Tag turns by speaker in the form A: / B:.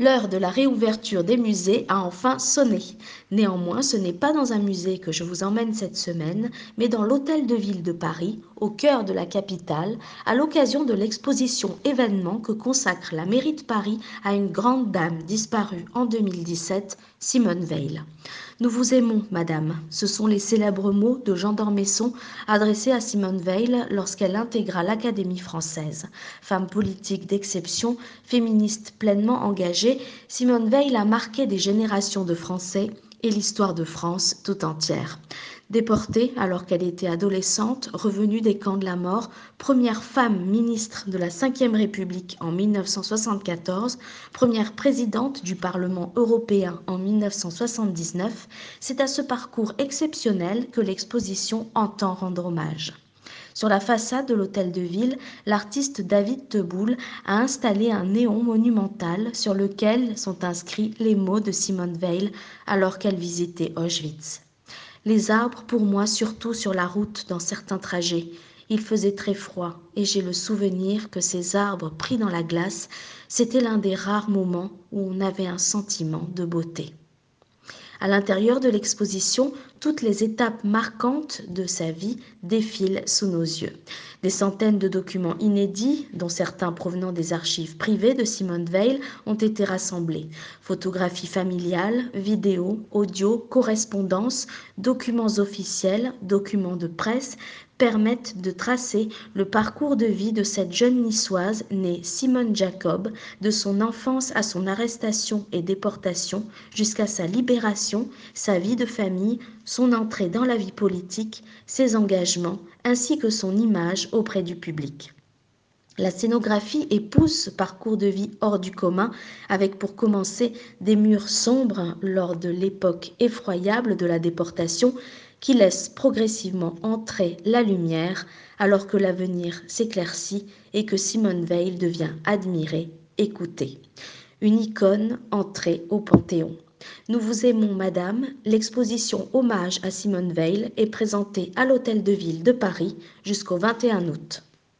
A: L'heure de la réouverture des musées a enfin sonné. Néanmoins, ce n'est pas dans un musée que je vous emmène cette semaine, mais dans l'Hôtel de Ville de Paris, au cœur de la capitale, à l'occasion de l'exposition événement que consacre la mairie de Paris à une grande dame disparue en 2017, Simone Veil. Nous vous aimons, madame. Ce sont les célèbres mots de Jean d'Ormesson adressés à Simone Veil lorsqu'elle intégra l'Académie française. Femme politique d'exception, féministe pleinement engagée, Simone Veil a marqué des générations de Français et l'histoire de France tout entière. Déportée alors qu'elle était adolescente, revenue des camps de la mort, première femme ministre de la Ve République en 1974, première présidente du Parlement européen en 1979, c'est à ce parcours exceptionnel que l'exposition entend rendre hommage. Sur la façade de l'hôtel de ville, l'artiste David Teboul a installé un néon monumental sur lequel sont inscrits les mots de Simone Veil alors qu'elle visitait Auschwitz. Les arbres pour moi surtout sur la route dans certains trajets. Il faisait très froid et j'ai le souvenir que ces arbres pris dans la glace, c'était l'un des rares moments où on avait un sentiment de beauté. À l'intérieur de l'exposition, toutes les étapes marquantes de sa vie défilent sous nos yeux. Des centaines de documents inédits, dont certains provenant des archives privées de Simone Veil, ont été rassemblés. Photographies familiales, vidéos, audio, correspondances, documents officiels, documents de presse, permettent de tracer le parcours de vie de cette jeune niçoise née Simone Jacob, de son enfance à son arrestation et déportation jusqu'à sa libération, sa vie de famille, son entrée dans la vie politique, ses engagements, ainsi que son image auprès du public. La scénographie épouse parcours de vie hors du commun, avec pour commencer des murs sombres lors de l'époque effroyable de la déportation, qui laisse progressivement entrer la lumière alors que l'avenir s'éclaircit et que Simone Veil devient admirée, écoutée. Une icône entrée au Panthéon. Nous vous aimons, Madame. L'exposition Hommage à Simone Veil est présentée à l'Hôtel de Ville de Paris jusqu'au 21 août.